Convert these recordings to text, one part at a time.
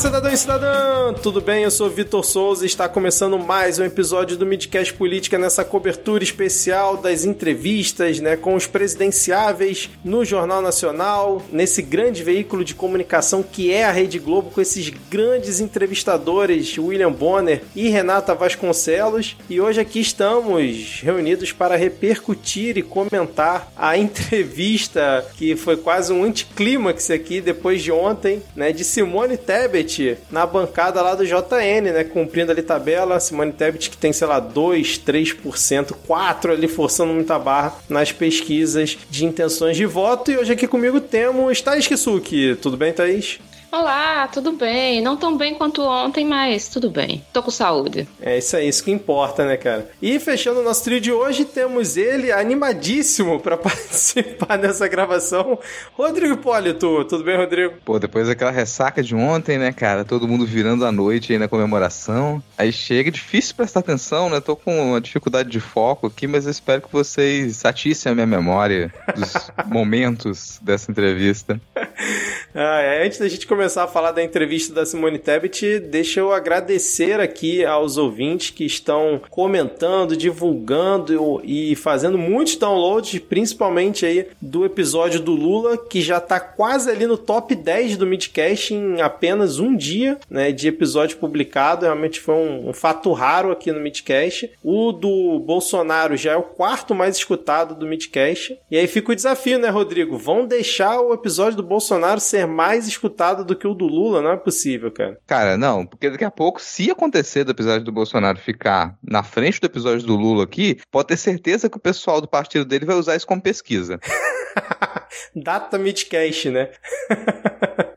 Cidadão e cidadã! Tudo bem? Eu sou Vitor Souza e está começando mais um episódio do Midcast Política nessa cobertura especial das entrevistas né, com os presidenciáveis no Jornal Nacional, nesse grande veículo de comunicação que é a Rede Globo, com esses grandes entrevistadores, William Bonner e Renata Vasconcelos. E hoje aqui estamos reunidos para repercutir e comentar a entrevista que foi quase um anticlímax aqui depois de ontem, né, de Simone Tebet na bancada lá do JN, né? Cumprindo ali tabela. Simone Tebet que tem, sei lá, 2, 3%, 4% ali forçando muita barra nas pesquisas de intenções de voto. E hoje aqui comigo temos Thaís Kisuki. Tudo bem, Thaís? Olá, tudo bem? Não tão bem quanto ontem, mas tudo bem. Tô com saúde. É isso aí, isso que importa, né, cara? E fechando o nosso trio de hoje, temos ele animadíssimo para participar dessa gravação, Rodrigo Hipólito. Tudo bem, Rodrigo? Pô, depois daquela ressaca de ontem, né, cara? Todo mundo virando a noite aí na comemoração. Aí chega, difícil prestar atenção, né? Tô com uma dificuldade de foco aqui, mas eu espero que vocês satissem a minha memória dos momentos dessa entrevista. Ah, é. Antes da gente começar a falar da entrevista da Simone Tebet, deixa eu agradecer aqui aos ouvintes que estão comentando, divulgando e fazendo muitos downloads, principalmente aí do episódio do Lula, que já tá quase ali no top 10 do Midcast em apenas um dia, né, de episódio publicado. Realmente foi um, um fato raro aqui no Midcast. O do Bolsonaro já é o quarto mais escutado do Midcast. E aí fica o desafio, né, Rodrigo? Vão deixar o episódio do Bolsonaro ser ser mais escutado do que o do Lula, não é possível, cara. Cara, não, porque daqui a pouco, se acontecer do episódio do Bolsonaro ficar na frente do episódio do Lula aqui, pode ter certeza que o pessoal do partido dele vai usar isso como pesquisa. Data Midcast, né?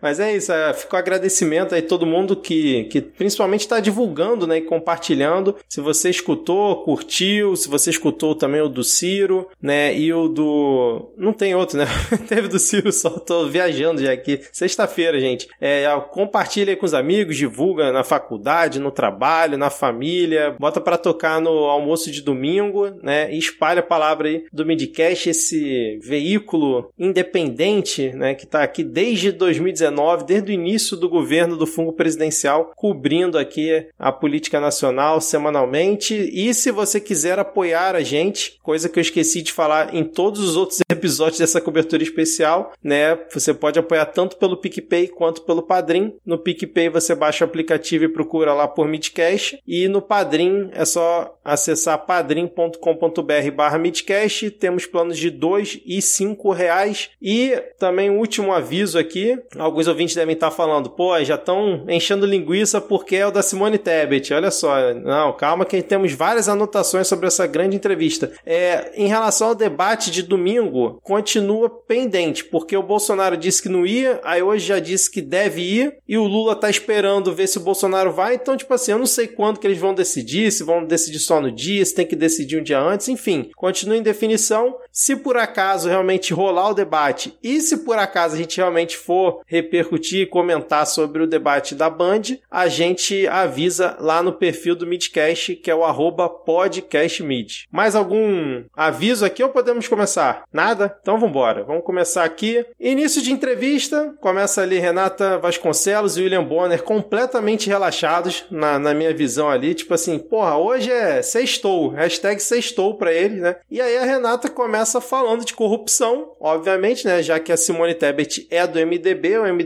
Mas é isso, é, fica o agradecimento aí todo mundo que, que principalmente está divulgando né, e compartilhando. Se você escutou, curtiu, se você escutou também o do Ciro, né? E o do. Não tem outro, né? Teve do Ciro só, tô viajando já aqui. Sexta-feira, gente. É, compartilha aí com os amigos, divulga na faculdade, no trabalho, na família, bota para tocar no almoço de domingo, né? E espalha a palavra aí do Midcast, esse veículo independente, né? Que tá aqui desde 2019 desde o início do governo do fungo presidencial, cobrindo aqui a política nacional semanalmente. E se você quiser apoiar a gente, coisa que eu esqueci de falar em todos os outros episódios dessa cobertura especial, né? Você pode apoiar tanto pelo PicPay quanto pelo Padrim. No PicPay você baixa o aplicativo e procura lá por Midcast. E no Padrim é só acessar padrim.com.br barra Midcast. Temos planos de dois e cinco reais. E também um último aviso aqui, alguns ouvintes devem estar falando, pô, já estão enchendo linguiça porque é o da Simone Tebet. Olha só, não, calma que temos várias anotações sobre essa grande entrevista. É, em relação ao debate de domingo, continua pendente, porque o Bolsonaro disse que não ia, aí hoje já disse que deve ir, e o Lula tá esperando ver se o Bolsonaro vai, então, tipo assim, eu não sei quando que eles vão decidir, se vão decidir só no dia, se tem que decidir um dia antes, enfim, continua em definição. Se por acaso realmente rolar o debate, e se por acaso a gente realmente for repercutir e comentar sobre o debate da Band, a gente avisa lá no perfil do Midcast, que é o arroba podcastmid. Mais algum aviso aqui ou podemos começar? Nada? Então vamos embora. Vamos começar aqui. Início de entrevista. Começa ali Renata Vasconcelos e William Bonner completamente relaxados, na, na minha visão ali. Tipo assim, porra, hoje é sextou. Hashtag sextou pra eles, né? E aí a Renata começa falando de corrupção, obviamente, né? Já que a Simone Tebet é do MDB, o MDB,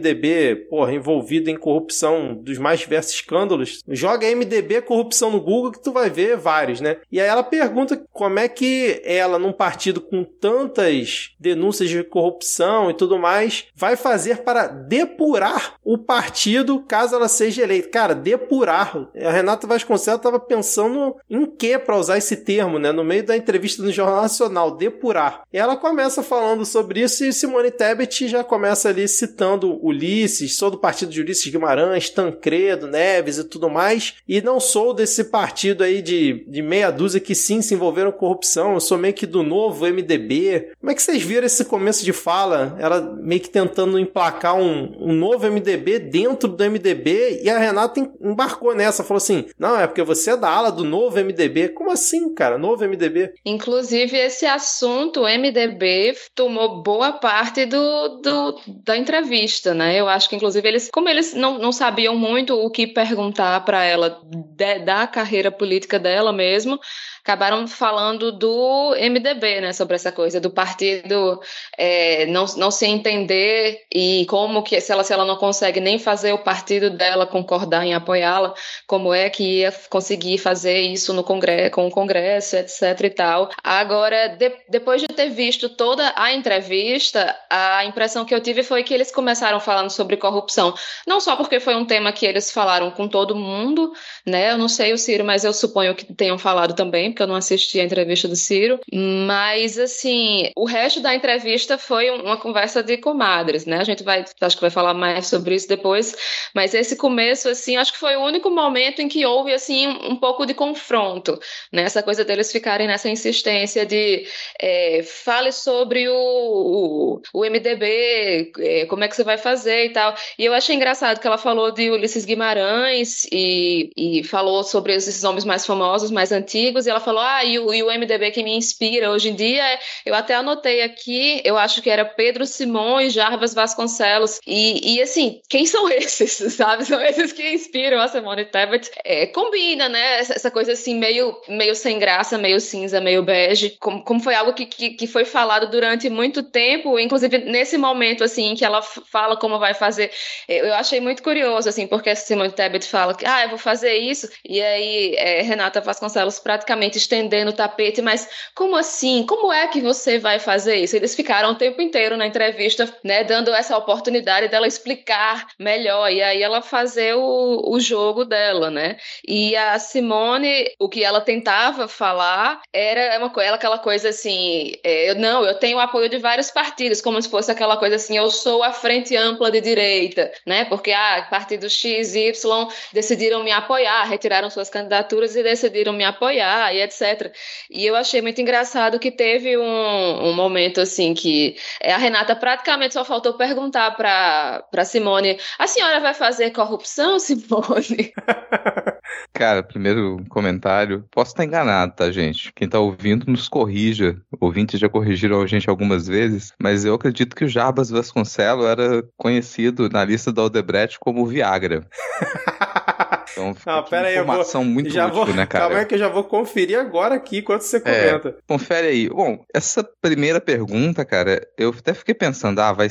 porra, envolvido em corrupção dos mais diversos escândalos, joga MDB corrupção no Google que tu vai ver vários, né? E aí ela pergunta como é que ela, num partido com tantas denúncias de corrupção e tudo mais, vai fazer para depurar o partido caso ela seja eleita. Cara, depurar. A Renata Vasconcelos estava pensando em que para usar esse termo, né? No meio da entrevista no Jornal Nacional, depurar. Ela começa falando sobre isso e Simone Tebet já começa ali citando Ulisses, sou do partido de Ulisses Guimarães, Tancredo, Neves e tudo mais, e não sou desse partido aí de, de meia dúzia que sim se envolveram com corrupção, eu sou meio que do novo MDB. Como é que vocês viram esse começo de fala? Ela meio que tentando emplacar um, um novo MDB dentro do MDB, e a Renata embarcou nessa, falou assim: não, é porque você é da ala do novo MDB. Como assim, cara? Novo MDB? Inclusive, esse assunto, o MDB, tomou boa parte do, do da entrevista né? Eu acho que, inclusive, eles, como eles não, não sabiam muito o que perguntar para ela de, da carreira política dela mesmo, acabaram falando do MDB, né, sobre essa coisa do partido é, não, não se entender e como que, se ela, se ela não consegue nem fazer o partido dela concordar em apoiá-la, como é que ia conseguir fazer isso no congresso, com o Congresso, etc e tal. Agora, de, depois de ter visto toda a entrevista, a impressão que eu tive foi que eles começaram falando sobre corrupção, não só porque foi um tema que eles falaram com todo mundo, né, eu não sei o Ciro, mas eu suponho que tenham falado também, porque eu não assisti a entrevista do Ciro. Mas, assim, o resto da entrevista foi uma conversa de comadres, né? A gente vai, acho que vai falar mais sobre isso depois. Mas esse começo, assim, acho que foi o único momento em que houve, assim, um pouco de confronto, né? Essa coisa deles ficarem nessa insistência de é, fale sobre o, o, o MDB, é, como é que você vai fazer e tal. E eu achei engraçado que ela falou de Ulisses Guimarães e, e falou sobre esses nomes mais famosos, mais antigos, e ela falou: ah, e o, e o MDB que me inspira hoje em dia, eu até anotei aqui, eu acho que era Pedro Simão e Jarbas Vasconcelos. E, e assim, quem são esses, sabe? São esses que inspiram a Simone Tebet. É, combina, né? Essa, coisa assim, meio, meio sem graça, meio cinza, meio bege. Como, como foi algo que, que, que foi falado durante muito tempo, inclusive nesse momento, assim, que ela fala como vai fazer. Eu achei muito curioso, assim, porque a Simone Tebet fala que, ah, eu vou fazer isso, e aí é, Renata Vasconcelos praticamente estendendo o tapete, mas como assim? Como é que você vai fazer isso? Eles ficaram o tempo inteiro na entrevista, né, dando essa oportunidade dela explicar melhor e aí ela fazer o, o jogo dela, né? E a Simone, o que ela tentava falar era uma coisa, aquela coisa assim, é, eu não, eu tenho o apoio de vários partidos, como se fosse aquela coisa assim, eu sou a frente ampla de direita, né? Porque ah, partido X, Y decidiram me apoiar, retiraram suas candidaturas e decidiram me apoiar e etc. E eu achei muito engraçado que teve um, um momento assim que é, a Renata praticamente só faltou perguntar para Simone: a senhora vai fazer corrupção, Simone? Cara, primeiro comentário. Posso estar enganado, tá, gente? Quem tá ouvindo nos corrija. Ouvintes já corrigiram a gente algumas vezes, mas eu acredito que o Jarbas Vasconcelos era conhecido na lista da Odebrecht como Viagra. Então fica não, pera aí, informação eu vou, muito já útil, vou, né, cara? Calma aí que eu já vou conferir agora aqui enquanto você é, comenta. É, confere aí. Bom, essa primeira pergunta, cara, eu até fiquei pensando, ah, vai,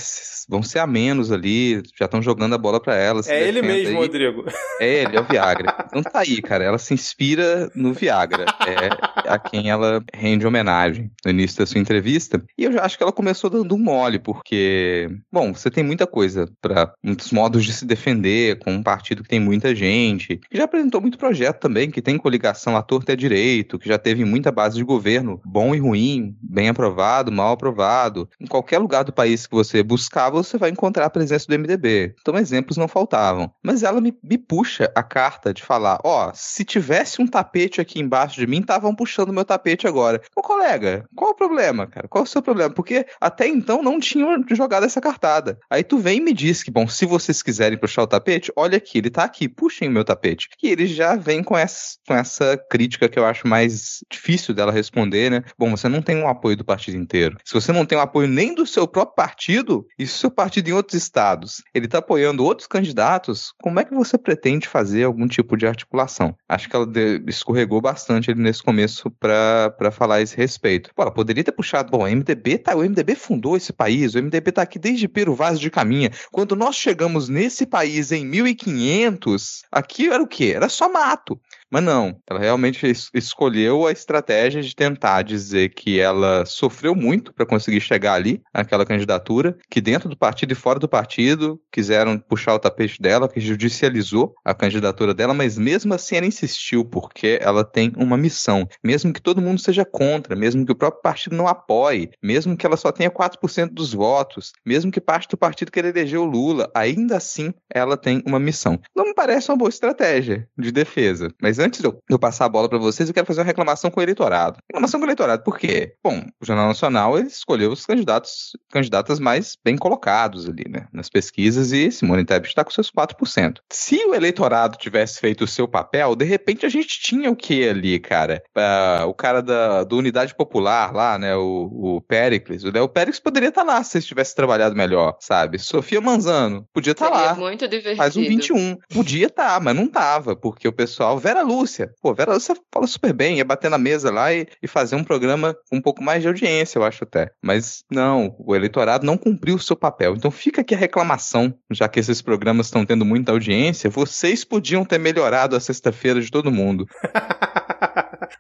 vão ser a menos ali, já estão jogando a bola para ela. É ele mesmo, aí. Rodrigo. É ele, é o Viagra. Então tá aí, cara, ela se inspira no Viagra. É a quem ela rende homenagem no início da sua entrevista. E eu já acho que ela começou dando um mole, porque, bom, você tem muita coisa para muitos modos de se defender com um partido que tem muita gente, que já apresentou muito projeto também, que tem coligação à torta e à direito, que já teve muita base de governo, bom e ruim, bem aprovado, mal aprovado. Em qualquer lugar do país que você buscar, você vai encontrar a presença do MDB. Então, exemplos não faltavam. Mas ela me, me puxa a carta de falar: ó, oh, se tivesse um tapete aqui embaixo de mim, estavam puxando meu tapete agora. Ô, colega, qual o problema, cara? Qual o seu problema? Porque até então não tinham jogado essa cartada. Aí tu vem e me diz que, bom, se vocês quiserem puxar o tapete, olha aqui, ele tá aqui, puxem o meu tapete tapete. E ele já vem com essa, com essa crítica que eu acho mais difícil dela responder, né? Bom, você não tem um apoio do partido inteiro. Se você não tem um apoio nem do seu próprio partido, e se o seu partido em outros estados, ele está apoiando outros candidatos, como é que você pretende fazer algum tipo de articulação? Acho que ela escorregou bastante ali nesse começo para falar esse respeito. Pô, ela poderia ter puxado, bom, o MDB tá, o MDB fundou esse país, o MDB tá aqui desde Pero Vaz de Caminha. Quando nós chegamos nesse país em 1500, aqui era o quê? Era só mato. Mas não, ela realmente es escolheu a estratégia de tentar dizer que ela sofreu muito para conseguir chegar ali, naquela candidatura, que dentro do partido e fora do partido quiseram puxar o tapete dela, que judicializou a candidatura dela, mas mesmo assim ela insistiu, porque ela tem uma missão. Mesmo que todo mundo seja contra, mesmo que o próprio partido não apoie, mesmo que ela só tenha 4% dos votos, mesmo que parte do partido queira eleger o Lula, ainda assim ela tem uma missão. Não me parece uma boa estratégia de defesa, mas antes de eu passar a bola para vocês, eu quero fazer uma reclamação com o eleitorado. Reclamação com o eleitorado, por quê? Bom, o Jornal Nacional ele escolheu os candidatos, candidatas mais bem colocados ali, né, nas pesquisas, e Simone Tebet está com seus 4%. Se o eleitorado tivesse feito o seu papel, de repente a gente tinha o que ali, cara? Uh, o cara da, do Unidade Popular lá, né, o, o Pericles, o Léo Pericles poderia estar tá lá se ele tivesse trabalhado melhor, sabe? Sofia Manzano, podia estar tá lá. muito divertido. Faz um 21. Podia estar, tá, mas não tava, porque o pessoal. Vera Lúcia. Pô, Vera Lúcia fala super bem, ia bater na mesa lá e, e fazer um programa com um pouco mais de audiência, eu acho até. Mas não, o eleitorado não cumpriu o seu papel. Então fica aqui a reclamação, já que esses programas estão tendo muita audiência, vocês podiam ter melhorado a sexta-feira de todo mundo.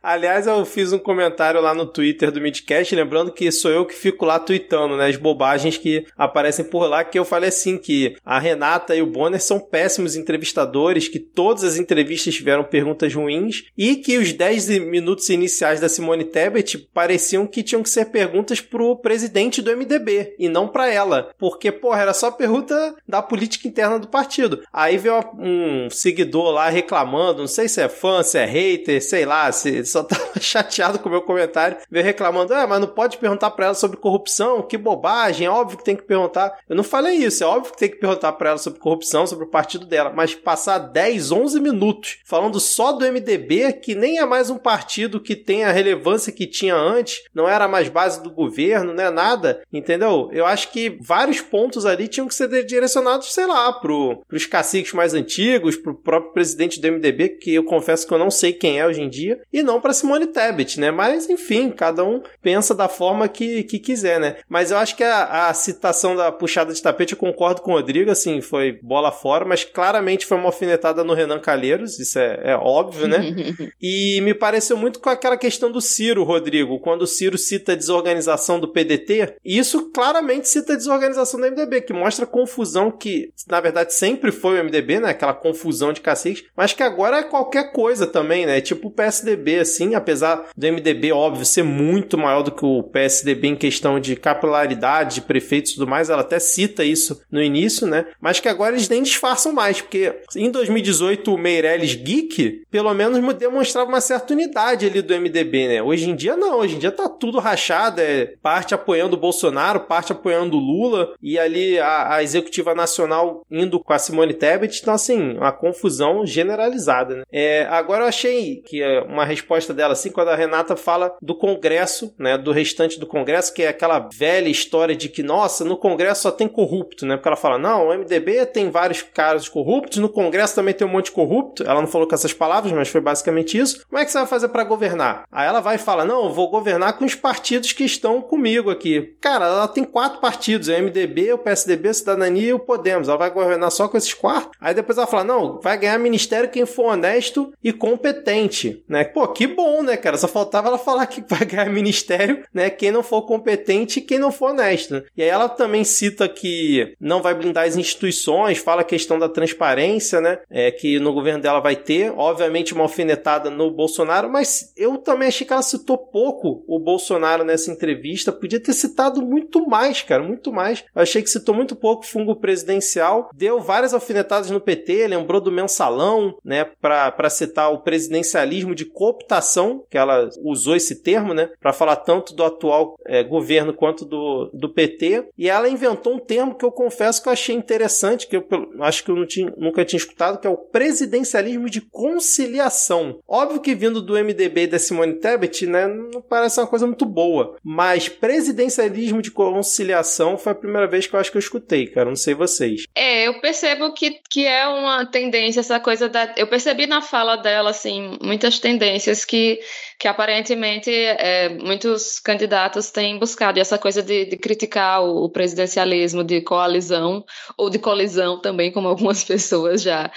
Aliás, eu fiz um comentário lá no Twitter do Midcast, lembrando que sou eu que fico lá tweetando, né? As bobagens que aparecem por lá, que eu falei assim que a Renata e o Bonner são péssimos entrevistadores, que todas as entrevistas tiveram perguntas ruins e que os 10 minutos iniciais da Simone Tebet pareciam que tinham que ser perguntas pro presidente do MDB e não para ela, porque, porra, era só pergunta da política interna do partido. Aí veio um seguidor lá reclamando, não sei se é fã, se é hater, sei lá, se só tava chateado com o meu comentário, veio reclamando, ah, mas não pode perguntar para ela sobre corrupção, que bobagem, é óbvio que tem que perguntar. Eu não falei isso, é óbvio que tem que perguntar para ela sobre corrupção, sobre o partido dela, mas passar 10, 11 minutos falando só do MDB, que nem é mais um partido que tem a relevância que tinha antes, não era mais base do governo, né, nada, entendeu? Eu acho que vários pontos ali tinham que ser direcionados, sei lá, pro, pros caciques mais antigos, pro próprio presidente do MDB, que eu confesso que eu não sei quem é hoje em dia, e não para Simone Tebet, né? Mas enfim, cada um pensa da forma que, que quiser, né? Mas eu acho que a, a citação da puxada de tapete, eu concordo com o Rodrigo, assim, foi bola fora, mas claramente foi uma alfinetada no Renan Calheiros, isso é, é óbvio, né? e me pareceu muito com aquela questão do Ciro, Rodrigo, quando o Ciro cita a desorganização do PDT, isso claramente cita a desorganização do MDB, que mostra a confusão que, na verdade, sempre foi o MDB, né? Aquela confusão de caciques, mas que agora é qualquer coisa também, né? Tipo o PSDB, assim, apesar do MDB, óbvio, ser muito maior do que o PSDB em questão de capilaridade, de prefeitos e tudo mais, ela até cita isso no início, né? Mas que agora eles nem disfarçam mais, porque em 2018 o Meirelles Geek, pelo menos demonstrava uma certa unidade ali do MDB, né? Hoje em dia não, hoje em dia tá tudo rachado, é parte apoiando o Bolsonaro, parte apoiando o Lula, e ali a, a executiva nacional indo com a Simone Tebet, então assim, uma confusão generalizada, né? É, agora eu achei que é uma resposta resposta dela, assim, quando a Renata fala do Congresso, né, do restante do Congresso, que é aquela velha história de que, nossa, no Congresso só tem corrupto, né? Porque ela fala, não, o MDB tem vários caras corruptos, no Congresso também tem um monte de corrupto. Ela não falou com essas palavras, mas foi basicamente isso. Como é que você vai fazer para governar? Aí ela vai e fala, não, vou governar com os partidos que estão comigo aqui. Cara, ela tem quatro partidos, o MDB, o PSDB, a Cidadania e o Podemos. Ela vai governar só com esses quatro. Aí depois ela fala, não, vai ganhar ministério quem for honesto e competente, né? Pô, que bom, né, cara? Só faltava ela falar que vai ganhar ministério, né? Quem não for competente e quem não for honesto. E aí ela também cita que não vai blindar as instituições, fala a questão da transparência, né? É, que no governo dela vai ter. Obviamente, uma alfinetada no Bolsonaro, mas eu também achei que ela citou pouco o Bolsonaro nessa entrevista. Podia ter citado muito mais, cara, muito mais. Eu achei que citou muito pouco fungo presidencial. Deu várias alfinetadas no PT, lembrou do mensalão, né? Para citar o presidencialismo de cooptação que ela usou esse termo, né, para falar tanto do atual é, governo quanto do, do PT, e ela inventou um termo que eu confesso que eu achei interessante, que eu acho que eu tinha, nunca tinha escutado, que é o presidencialismo de conciliação. Óbvio que vindo do MDB e da Simone Tebet, né, não parece uma coisa muito boa, mas presidencialismo de conciliação foi a primeira vez que eu acho que eu escutei, cara, não sei vocês. É, eu percebo que, que é uma tendência essa coisa da... Eu percebi na fala dela, assim, muitas tendências que, que aparentemente é, muitos candidatos têm buscado. E essa coisa de, de criticar o, o, presidencialismo de coalizão, ou de colisão também, como algumas pessoas já,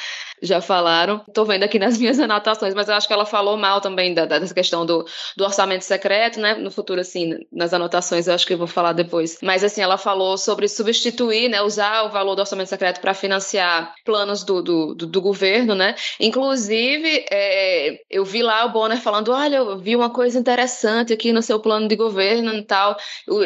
já falaram. Estou vendo aqui nas minhas anotações, mas eu acho que ela falou mal também da, dessa questão do, do orçamento secreto, né? No futuro, assim, nas anotações, eu acho que eu vou falar depois. Mas, assim, ela falou sobre substituir, né? Usar o valor do orçamento secreto para financiar planos do, do, do, do, governo, né? Inclusive, é, eu vi lá o Bonner falando: olha, eu vi uma coisa interessante aqui no seu plano de governo e tal.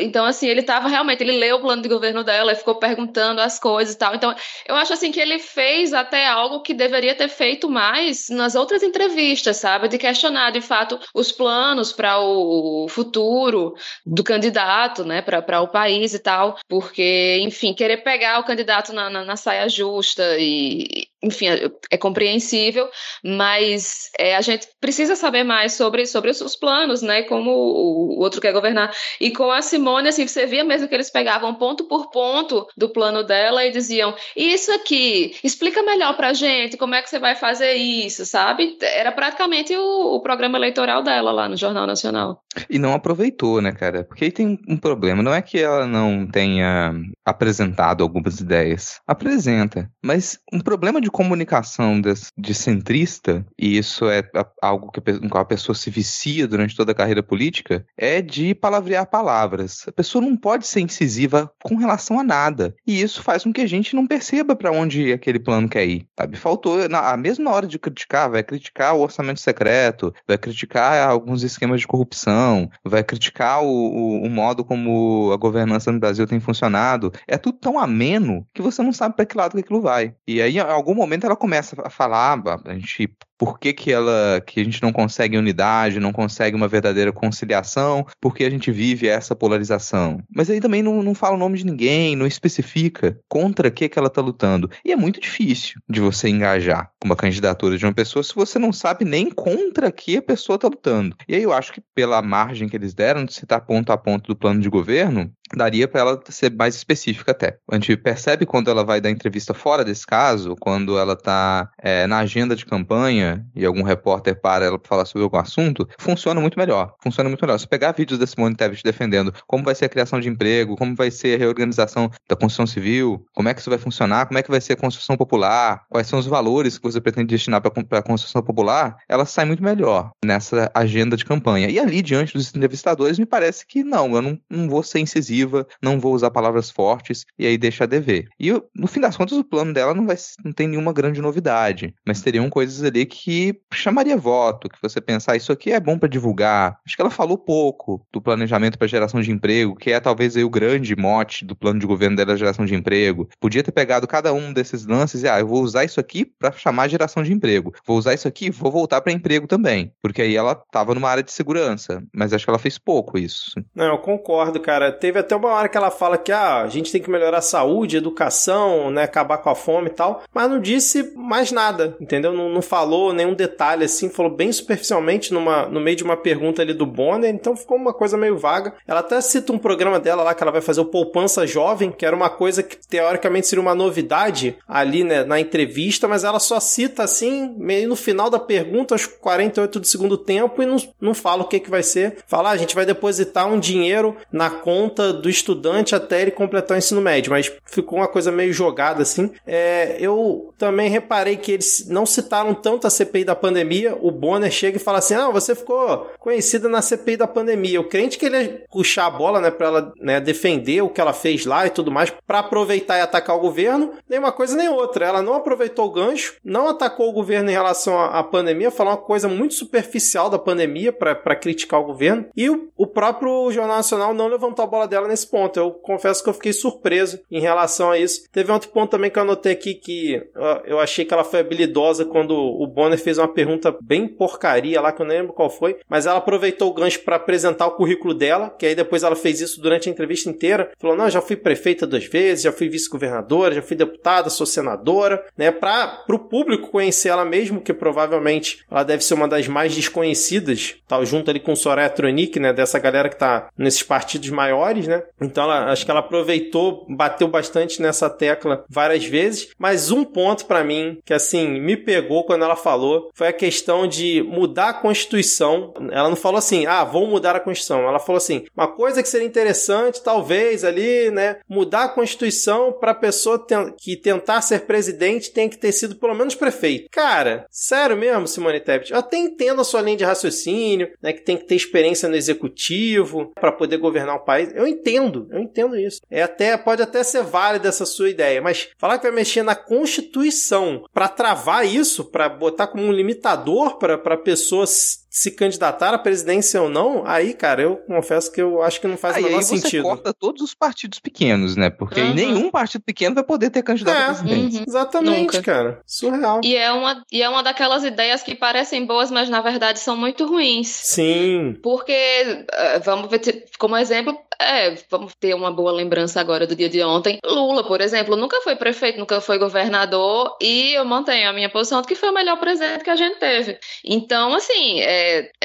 Então, assim, ele estava realmente, ele leu o plano de governo dela e ficou perguntando as coisas e tal. Então, eu acho, assim, que ele fez até algo que deveria ter feito mais nas outras entrevistas, sabe? De questionar, de fato, os planos para o futuro do candidato, né? Para o país e tal. Porque, enfim, querer pegar o candidato na, na, na saia justa e, enfim, é, é compreensível, mas é, a gente precisa saber mais sobre, sobre os, os planos, né? Como o, outro quer governar. E com a Simone, assim, você via mesmo que eles pegavam ponto por ponto do plano dela e diziam: Isso aqui, explica melhor pra gente como é que você vai fazer isso, sabe? Era praticamente o, o programa eleitoral dela lá no Jornal Nacional. E não aproveitou, né, cara? Porque aí tem um problema. Não é que ela não tenha apresentado algumas ideias. Apresenta. Mas um problema de comunicação de, centrista, e isso é algo que, a pessoa se vicia durante toda a carreira política, é de palavrear palavras. A pessoa não pode ser incisiva com relação a nada. E isso faz com que a gente não perceba para onde aquele plano quer ir. Sabe? Faltou, na, mesma hora de criticar, vai criticar o orçamento secreto, vai criticar alguns esquemas de corrupção, vai criticar o, o, o modo como a governança no Brasil tem funcionado. É tudo tão ameno que você não sabe para que lado que aquilo vai. E aí, em algum momento ela começa a falar, a gente por que, que ela que a gente não consegue unidade, não consegue uma verdadeira conciliação, porque a gente vive essa polarização. Mas aí também não, não fala o nome de ninguém, não especifica contra que, que ela está lutando. E é muito difícil de você engajar uma candidatura de uma pessoa se você não sabe nem contra que a pessoa está lutando. E aí eu acho que pela margem que eles deram de citar ponto a ponto do plano de governo, daria para ela ser mais específica até. A gente percebe quando ela vai dar entrevista fora desse caso, quando ela está é, na agenda de campanha e algum repórter para ela falar sobre algum assunto, funciona muito melhor. Funciona muito melhor. Se pegar vídeos da Simone Tebet defendendo como vai ser a criação de emprego, como vai ser a reorganização da construção civil, como é que isso vai funcionar, como é que vai ser a construção popular, quais são os valores que você pretende destinar para a construção popular, ela sai muito melhor nessa agenda de campanha. E ali, diante dos entrevistadores, me parece que não, eu não, não vou ser incisivo não vou usar palavras fortes e aí deixa a dever. E no fim das contas, o plano dela não, vai, não tem nenhuma grande novidade, mas teriam coisas ali que chamaria voto, que você pensar, isso aqui é bom para divulgar. Acho que ela falou pouco do planejamento para geração de emprego, que é talvez aí o grande mote do plano de governo dela, geração de emprego. Podia ter pegado cada um desses lances e, ah, eu vou usar isso aqui para chamar geração de emprego. Vou usar isso aqui, vou voltar para emprego também, porque aí ela estava numa área de segurança, mas acho que ela fez pouco isso. Não, eu concordo, cara. Teve até uma hora que ela fala que ah, a gente tem que melhorar a saúde, educação, né, acabar com a fome e tal, mas não disse mais nada, entendeu? Não, não falou nenhum detalhe assim, falou bem superficialmente numa, no meio de uma pergunta ali do Bonner, então ficou uma coisa meio vaga. Ela até cita um programa dela lá que ela vai fazer o Poupança Jovem, que era uma coisa que teoricamente seria uma novidade ali né, na entrevista, mas ela só cita assim, meio no final da pergunta, aos 48 do segundo tempo, e não, não fala o que, que vai ser. Fala, ah, a gente vai depositar um dinheiro na conta do estudante até ele completar o ensino médio, mas ficou uma coisa meio jogada assim. É, eu também reparei que eles não citaram tanto a CPI da pandemia. O Bonner chega e fala assim: Ah, você ficou conhecida na CPI da pandemia. O crente que ele ia puxar a bola, né, pra ela né, defender o que ela fez lá e tudo mais, para aproveitar e atacar o governo, nem uma coisa nem outra. Ela não aproveitou o gancho, não atacou o governo em relação à, pandemia, falou uma coisa muito superficial da pandemia para criticar o governo. E o, o próprio Jornal Nacional não levantou a bola dela nesse ponto. Eu confesso que eu fiquei surpreso em relação a isso. Teve outro ponto também que eu anotei aqui que eu achei que ela foi habilidosa quando o Bonner fez uma pergunta bem porcaria lá, que eu não lembro qual foi, mas ela aproveitou o gancho para apresentar o currículo dela, que aí depois ela fez isso durante a entrevista inteira. Falou: não, já fui prefeita duas vezes, já fui vice-governadora, já fui deputada, sou senadora, né? Para o público conhecer ela mesmo, que provavelmente ela deve ser uma das mais desconhecidas, tal, junto ali com Soraya Tronic, né? Dessa galera que tá nesses partidos maiores, né? Então ela, acho que ela aproveitou, bateu bastante nessa tecla várias vezes. Mas um ponto para mim que assim me pegou quando ela falou foi a questão de mudar a Constituição. Ela não falou assim, ah, vou mudar a Constituição. Ela falou assim, uma coisa que seria interessante, talvez ali, né, mudar a Constituição para pessoa que tentar ser presidente tem que ter sido pelo menos prefeito. Cara, sério mesmo, Simone Tebet? Eu até entendo a sua linha de raciocínio, né, que tem que ter experiência no executivo para poder governar o país. Eu entendo, eu entendo isso. É até, pode até ser válida essa sua ideia, mas falar que vai mexer na Constituição para travar isso, para botar como um limitador para pessoas se candidatar à presidência ou não, aí, cara, eu confesso que eu acho que não faz aí, o menor aí você sentido. corta todos os partidos pequenos, né? Porque Uhum. nenhum partido pequeno vai poder ter candidato É, a presidente. uhum. Exatamente, Nunca. cara. Surreal. E é, uma, e é uma daquelas ideias que parecem boas, mas na verdade são muito ruins. Sim. Porque, eh, vamos ver, como exemplo, é, vamos ter uma boa lembrança agora do dia de ontem. Lula, por exemplo, nunca foi prefeito, nunca foi governador, e eu mantenho a minha posição de que foi o melhor presidente que a gente teve. Então, assim, é,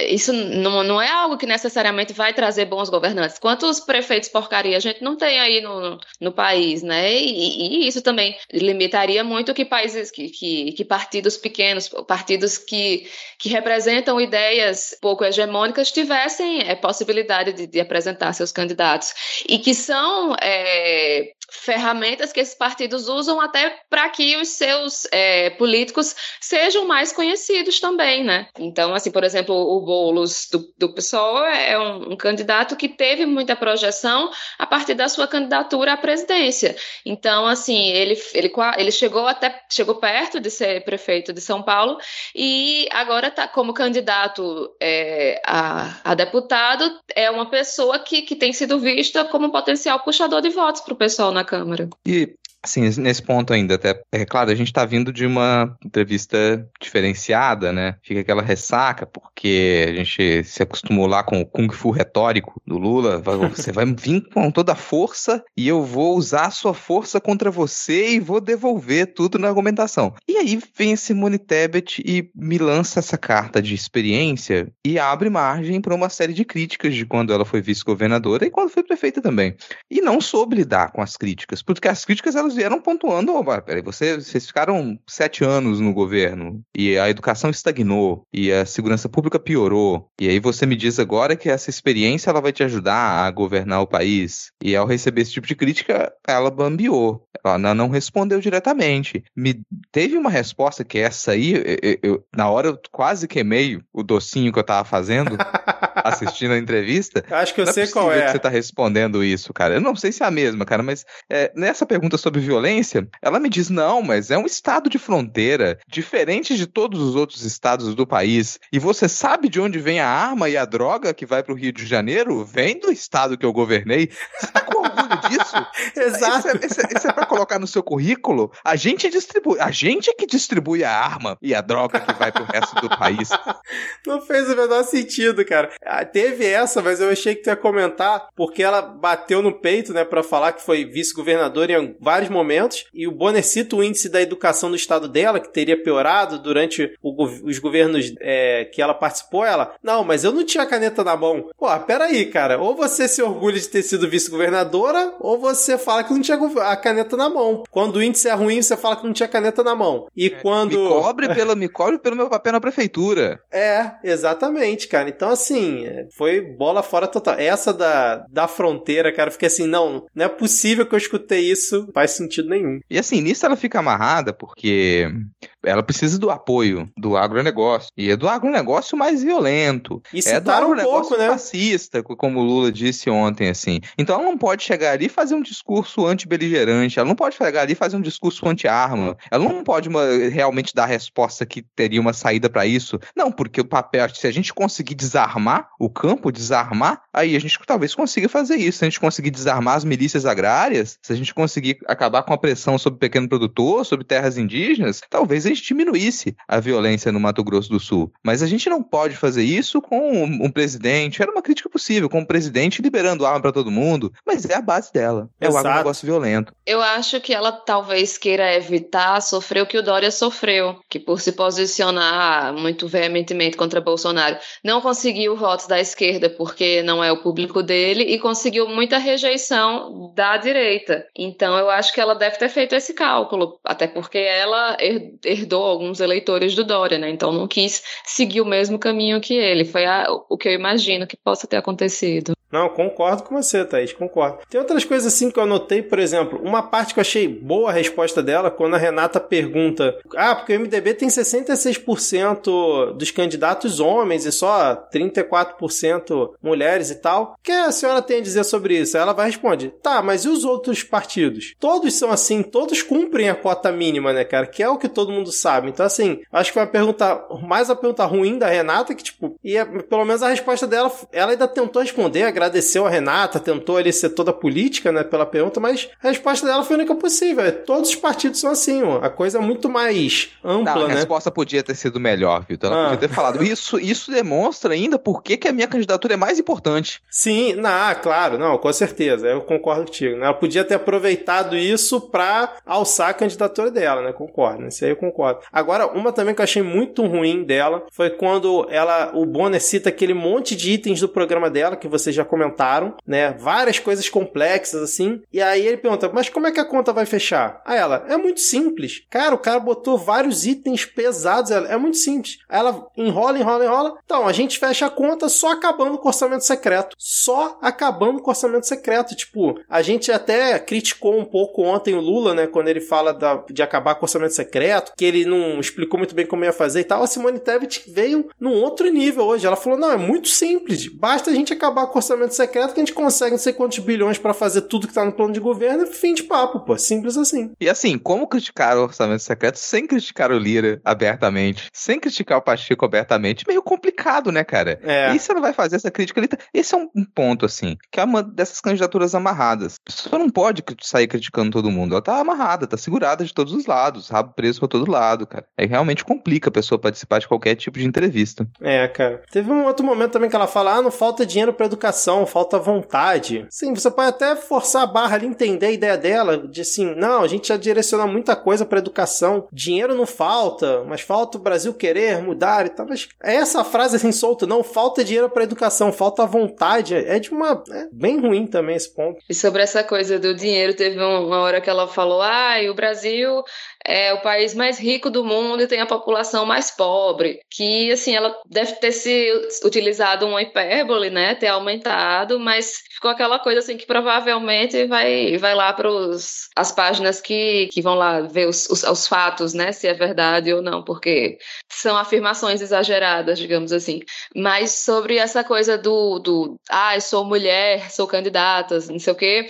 isso não, não é algo que necessariamente vai trazer bons governantes. Quantos prefeitos porcaria a gente não tem aí no, no país, né? E, e isso também limitaria muito que países, que, que, que partidos pequenos, partidos que, que representam ideias pouco hegemônicas tivessem é, possibilidade de, de apresentar seus candidatos. E que são é, ferramentas que esses partidos usam até para que os seus é, políticos sejam mais conhecidos também, né? Então, assim, por exemplo, o Boulos do, do PSOL é um, um candidato que teve muita projeção a partir da sua candidatura à presidência. Então, assim, ele, ele, ele chegou até chegou perto de ser prefeito de São Paulo e agora está como candidato é, a, a, deputado, é uma pessoa que, que tem sido vista como potencial puxador de votos para o pessoal na Câmara. E Assim, nesse ponto ainda, até, é claro, a gente está vindo de uma entrevista diferenciada, né? Fica aquela ressaca, porque a gente se acostumou lá com o Kung Fu retórico do Lula. Você vai vir com toda a força e eu vou usar a sua força contra você e vou devolver tudo na argumentação. E aí vem Simone Tebet e me lança essa carta de experiência e abre margem para uma série de críticas de quando ela foi vice-governadora e quando foi prefeita também. E não soube lidar com as críticas, porque as críticas elas vieram pontuando, oh, peraí, você, vocês ficaram sete anos no governo e a educação estagnou e a segurança pública piorou e aí você me diz agora que essa experiência ela vai te ajudar a governar o país e ao receber esse tipo de crítica ela bambiou, ela não respondeu diretamente. Me teve uma resposta que essa aí, eu, eu, na hora eu quase queimei o docinho que eu tava fazendo assistindo a entrevista. Acho que eu não sei é qual é. que você tá respondendo isso, cara. Eu não sei se é a mesma, cara, mas é, nessa pergunta sobre violência, ela me diz: não, mas é um estado de fronteira, diferente de todos os outros estados do país. E você sabe de onde vem a arma e a droga que vai pro Rio de Janeiro? Vem do estado que eu governei. Você tá com orgulho disso? Exato. Isso é, isso, é, isso é pra colocar no seu currículo? A gente distribui, a gente é que distribui a arma e a droga que vai pro resto do país. Não fez o menor sentido, cara. Ah, Teve essa, mas eu achei que tu ia comentar, porque ela bateu no peito, né, para falar que foi vice-governadora em vários momentos, e o Bonner cita o índice da educação do estado dela, que teria piorado durante o, os governos é, que ela participou. Ela, não, mas eu não tinha caneta na mão. Pô, peraí, cara, ou você se orgulha de ter sido vice-governadora, ou você fala que não tinha a caneta na mão. Quando o índice é ruim, você fala que não tinha caneta na mão. E quando. Me cobre, pelo, me cobre pelo meu papel na prefeitura. É, exatamente, cara. Então, assim, foi bola fora total. Essa da, da fronteira, cara, eu fiquei assim, não, não é possível que eu escutei isso, faz sentido nenhum. E assim, nisso ela fica amarrada porque ela precisa do apoio do agronegócio. E é do agronegócio mais violento. E é do citaram um agronegócio pouco, né? fascista, como o Lula disse ontem, assim. Então ela não pode chegar ali e fazer um discurso anti-beligerante, ela não pode chegar ali e fazer um discurso anti-arma, ela não pode uma, realmente dar a resposta que teria uma saída para isso. Não, porque o papel, se a gente conseguir desarmar o campo, desarmar, aí a gente talvez consiga fazer isso. Se a gente conseguir desarmar as milícias agrárias, se a gente conseguir acabar com a pressão sobre o pequeno produtor, sobre terras indígenas, talvez a gente diminuísse a violência no Mato Grosso do Sul. Mas a gente não pode fazer isso com um, um presidente. Era uma crítica possível, com um presidente liberando arma para todo mundo, mas é a base dela. É Exato. o agronegócio violento. Eu acho que ela talvez queira evitar sofrer o que o Dória sofreu, que por se posicionar muito veementemente contra Bolsonaro, não conseguiu votos da esquerda porque não é o público dele e conseguiu muita rejeição da direita. Então eu acho que ela deve ter feito esse cálculo, até porque ela herdou alguns eleitores do Dória, né? Então não quis seguir o mesmo caminho que ele. Foi a, o que eu imagino que possa ter acontecido. Não, concordo com você, Thaís, concordo. Tem outras coisas assim que eu anotei, por exemplo, uma parte que eu achei boa a resposta dela, quando a Renata pergunta: Ah, porque o MDB tem 66% dos candidatos homens e só 34% mulheres e tal. O que a senhora tem a dizer sobre isso? Ela vai responder: Tá, mas e os outros partidos? Todos são assim, todos cumprem a cota mínima, né, cara? Que é o que todo mundo sabe. Então, assim, acho que foi uma pergunta, mais a pergunta ruim da Renata, que, tipo, e é, pelo menos a resposta dela, ela ainda tentou responder, agradeceu a Renata, tentou ali ser toda política, né, pela pergunta, mas a resposta dela foi a única possível. É, todos os partidos são assim, ó. A coisa é muito mais ampla, Não, a né? A resposta podia ter sido melhor, Vitor. Ela ah. podia ter falado. Isso, isso demonstra ainda por que, que a minha candidatura é mais importante. Sim, não, claro, não, com certeza. Eu concordo contigo. Né? Ela podia ter aproveitado isso pra alçar a candidatura dela, né? Concordo. Isso aí eu concordo. Agora, uma também que eu achei muito ruim dela foi quando ela, o Bonner cita aquele monte de itens do programa dela que vocês já comentaram, né? Várias coisas complexas assim. E aí ele pergunta: "Mas como é que a conta vai fechar?" Aí ela: "É muito simples. Cara, o cara botou vários itens pesados, ela, é muito simples." Aí ela enrola, enrola, enrola. Então, a gente fecha a conta só acabando com o orçamento secreto. Só acabando com o orçamento secreto, tipo, a gente até criticou um pouco ontem o Lula, né, quando ele fala da, de acabar com o orçamento secreto, que ele não explicou muito bem como ia fazer e tal. A Simone Tebet veio num outro nível hoje. Ela falou: "Não, é muito simples. Basta a gente acabar com o orçamento secreto que a gente consegue não sei quantos bilhões para fazer tudo que tá no plano de governo, fim de papo, pô. Simples assim. E assim, como criticar o orçamento secreto sem criticar o Lira abertamente, sem criticar o Pacheco abertamente, meio complicado, né, cara? É. E você não vai fazer essa crítica ali? Esse é um, ponto, assim, que é uma dessas candidaturas amarradas. A pessoa não pode sair criticando todo mundo. Ela tá amarrada, tá segurada de todos os lados, rabo preso pra todo lado, cara. Aí realmente complica a pessoa participar de qualquer tipo de entrevista. É, cara. Teve um outro momento também que ela fala: ah, não falta dinheiro pra educação, falta vontade. Sim, você pode até forçar a barra ali, entender a ideia dela, de assim, não, a gente já direciona muita coisa pra educação, dinheiro não falta, mas falta o Brasil querer mudar e tal. Mas é essa frase assim solta, não falta dinheiro pra educação, falta vontade. É de uma. É bem ruim também esse ponto. E sobre essa coisa do dinheiro, teve uma hora que ela falou: ah, o Brasil é o país mais rico do mundo e tem a população mais pobre. Que, assim, ela deve ter se utilizado uma hipérbole, né? Ter aumentado, mas ficou aquela coisa assim que provavelmente vai, vai lá para as páginas que, que vão lá ver os, os, os fatos, né? Se é verdade ou não, porque são afirmações exageradas, digamos assim. Mas sobre essa coisa do, do ah, eu sou mulher, sou candidata, não sei o quê,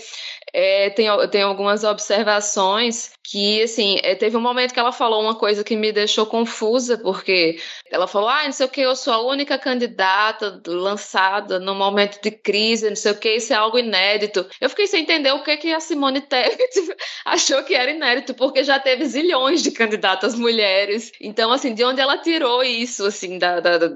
é, tem, tem algumas observações que, assim, é, teve um momento que ela falou uma coisa que me deixou confusa, porque ela falou, ah, não sei o que, eu sou a única candidata lançada no momento de crise, não sei o que, isso é algo inédito. Eu fiquei sem entender o que, que a Simone Tebet achou que era inédito, porque já teve zilhões de candidatas mulheres. Então, assim, de onde ela tirou isso, assim, da, da, da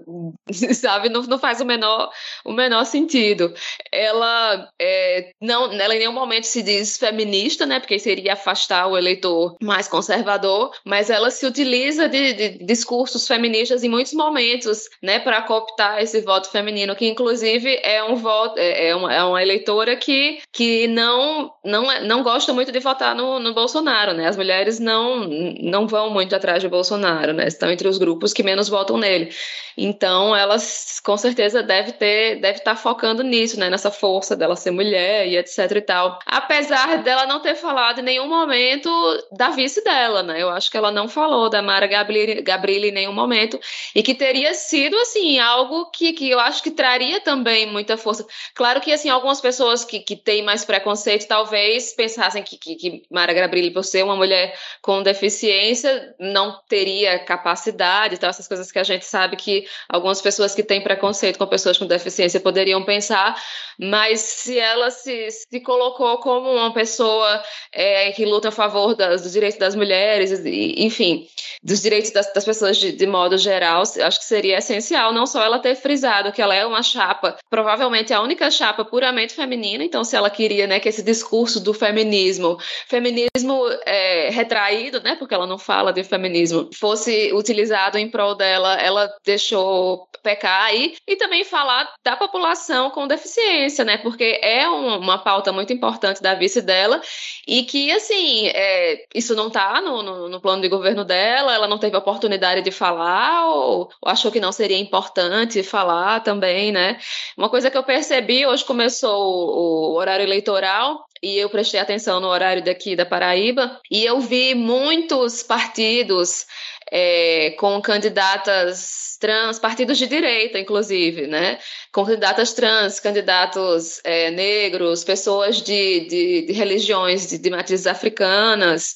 sabe, não, não faz o menor, o menor sentido. Ela, é, não, ela em nenhum momento se diz feminista, né, porque seria afastar o eleitor mais conservador, mas ela se utiliza de, de discursos feministas em muitos momentos, né, para cooptar esse voto feminino, que inclusive é um voto, é, é uma, é uma eleitora que, que não, não, é, não gosta muito de votar no, no Bolsonaro, né? As mulheres não, não vão muito atrás de Bolsonaro, né? Estão entre os grupos que menos votam nele. Então, elas com certeza deve ter, deve estar tá focando nisso, né? Nessa força dela ser mulher e etc e tal. Apesar dela não ter falado em nenhum momento da vice dela, né? Eu acho que ela não falou da Mara Gabrilli, em nenhum momento e que teria sido, assim, algo que, que eu acho que traria também muita força. Claro que, assim, algumas pessoas que, que têm mais preconceito talvez pensassem que, que, que Mara Gabrilli, por ser uma mulher com deficiência, não teria capacidade e tal, essas coisas que a gente sabe que algumas pessoas que têm preconceito com pessoas com deficiência poderiam pensar, mas se ela se, se colocou como uma pessoa é, que luta a favor das, dos direitos das mulheres, enfim, dos direitos das, das pessoas de, de, modo geral, acho que seria essencial não só ela ter frisado que ela é uma chapa, provavelmente a única chapa puramente feminina, então se ela queria né, que esse discurso do feminismo, feminismo é, retraído, né, porque ela não fala de feminismo, fosse utilizado em prol dela, ela deixou pecar aí, e também falar da população com deficiência, né, porque é uma, uma pauta muito importante importante da vice dela, e que, assim, é, isso não está no, no, no, plano de governo dela, ela não teve oportunidade de falar, ou, ou, achou que não seria importante falar também, né? Uma coisa que eu percebi, hoje começou o, o horário eleitoral, e eu prestei atenção no horário daqui da Paraíba, e eu vi muitos partidos é, com candidatas trans, partidos de direita, inclusive, né? Com candidatas trans, candidatos é, negros, pessoas de, de, de religiões de, de matrizes africanas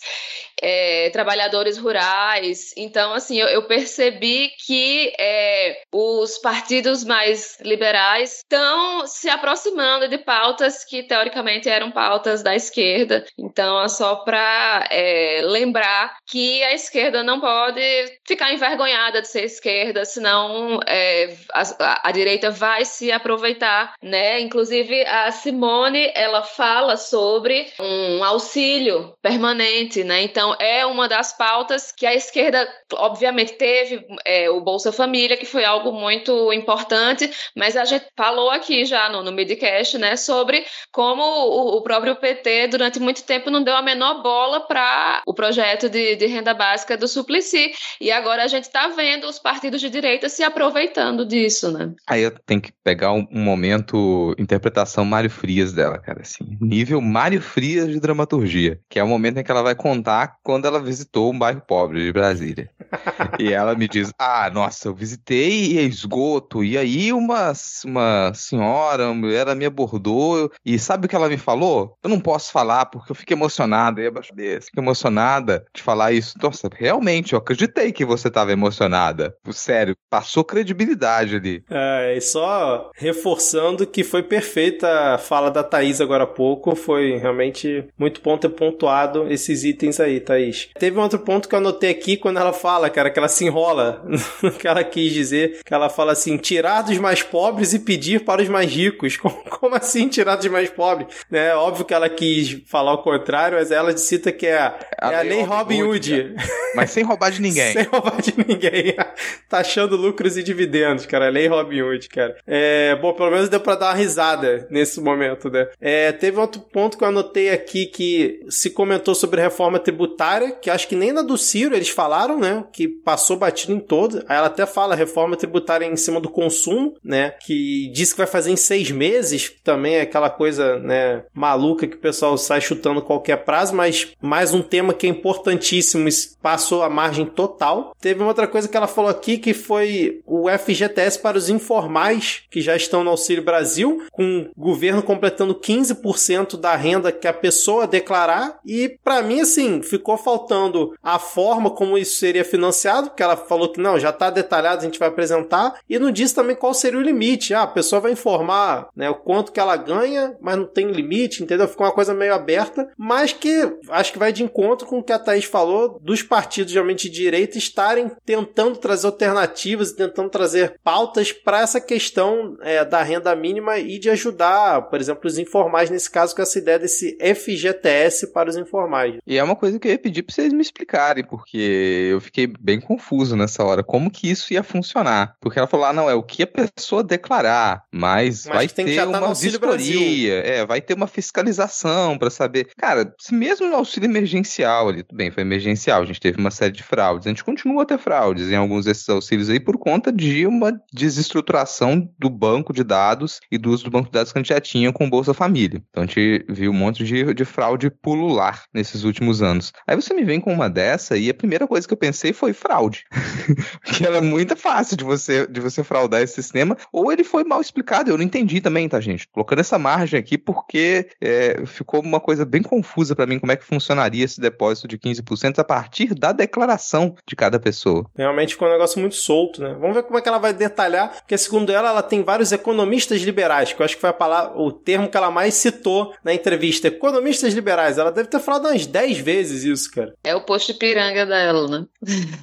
é, trabalhadores rurais. Então, assim, eu, eu percebi que é, os partidos mais liberais estão se aproximando de pautas que teoricamente eram pautas da esquerda. Então, é só para é, lembrar que a esquerda não pode ficar envergonhada de ser esquerda, senão é, a, a, direita vai se aproveitar, né? Inclusive a Simone ela fala sobre um auxílio permanente, né? Então é uma das pautas que a esquerda, obviamente, teve é, o Bolsa Família, que foi algo muito importante, mas a gente falou aqui já no, no Midcast, né, sobre como o, o, próprio PT, durante muito tempo, não deu a menor bola para o projeto de, de, renda básica do Suplicy. E agora a gente está vendo os partidos de direita se aproveitando disso, né? Aí eu tenho que pegar um, um momento, interpretação Mário Frias dela, cara, assim, nível Mário Frias de dramaturgia, que é o momento em que ela vai contar quando ela visitou um bairro pobre de Brasília. e ela me diz: Ah, nossa, eu visitei e é esgoto. E aí uma, uma senhora, uma mulher, me abordou. E sabe o que ela me falou? Eu não posso falar porque eu fico emocionada. E abaixo desse, fico emocionada de falar isso. Nossa, realmente, eu acreditei que você estava emocionada. Sério, passou credibilidade ali. É, e só reforçando que foi perfeita a fala da Thaís agora há pouco. Foi realmente muito bom ter pontuado esses itens aí, Thaís. Teve um outro ponto que eu anotei aqui quando ela fala, cara, que ela se enrola no que ela quis dizer, que ela fala assim, tirar dos mais pobres e pedir para os mais ricos. Como, como assim tirar dos mais pobres? Né? Óbvio que ela quis falar o contrário, mas ela cita que é, a, é a lei Robin Hood. Hood. Mas sem roubar de ninguém. sem roubar de ninguém. Taxando lucros e dividendos, cara. A lei Robin Hood, cara. É, bom, pelo menos deu pra dar uma risada nesse momento, né? É, teve outro ponto que eu anotei aqui que se comentou sobre reforma tributária que acho que nem na do Ciro eles falaram, né? Que passou batido em toda. Aí ela até fala reforma tributária em cima do consumo, né? Que disse que vai fazer em seis meses, também é aquela coisa, né? Maluca que o pessoal sai chutando qualquer prazo, mas mais um tema que é importantíssimo, passou a margem total. Teve uma outra coisa que ela falou aqui que foi o FGTS para os informais que já estão no Auxílio Brasil, com o governo completando 15% da renda que a pessoa declarar. E para mim, assim, ficou faltando a forma como isso seria financiado, porque ela falou que não, já está detalhado, a gente vai apresentar, e não disse também qual seria o limite. Ah, a pessoa vai informar né, o quanto que ela ganha, mas não tem limite, entendeu? Ficou uma coisa meio aberta, mas que acho que vai de encontro com o que a Thaís falou dos partidos realmente de direita estarem tentando trazer alternativas e tentando trazer pautas para essa questão é, da renda mínima e de ajudar, por exemplo, os informais, nesse caso, com essa ideia desse FGTS para os informais. E é uma coisa que eu ia pedir para vocês me explicarem, porque eu fiquei bem confuso nessa hora. Como que isso ia funcionar? Porque ela falou: ah, não, é o que a pessoa declarar, mas, mas vai ter tá uma vistoria, é, vai ter uma fiscalização para saber. Cara, se mesmo no auxílio emergencial ali, tudo bem, foi emergencial, a gente teve uma série de fraudes, a gente continua a ter fraudes em alguns desses auxílios aí por conta de uma desestruturação do banco de dados e do uso do banco de dados que a gente já tinha com o Bolsa Família. Então a gente viu um monte de, de fraude pulular nesses últimos anos. Aí você me vem com uma dessa e a primeira coisa que eu pensei foi fraude. que era muito fácil de você, de você fraudar esse sistema, ou ele foi mal explicado, eu não entendi também, tá, gente? Colocando essa margem aqui porque é, ficou uma coisa bem confusa para mim como é que funcionaria esse depósito de 15% a partir da declaração de cada pessoa. Realmente ficou um negócio muito solto, né? Vamos ver como é que ela vai detalhar, porque segundo ela, ela tem vários economistas liberais, que eu acho que foi a palavra, o termo que ela mais citou na entrevista. Economistas liberais, ela deve ter falado umas 10 vezes isso, cara. É o posto Ipiranga dela, né?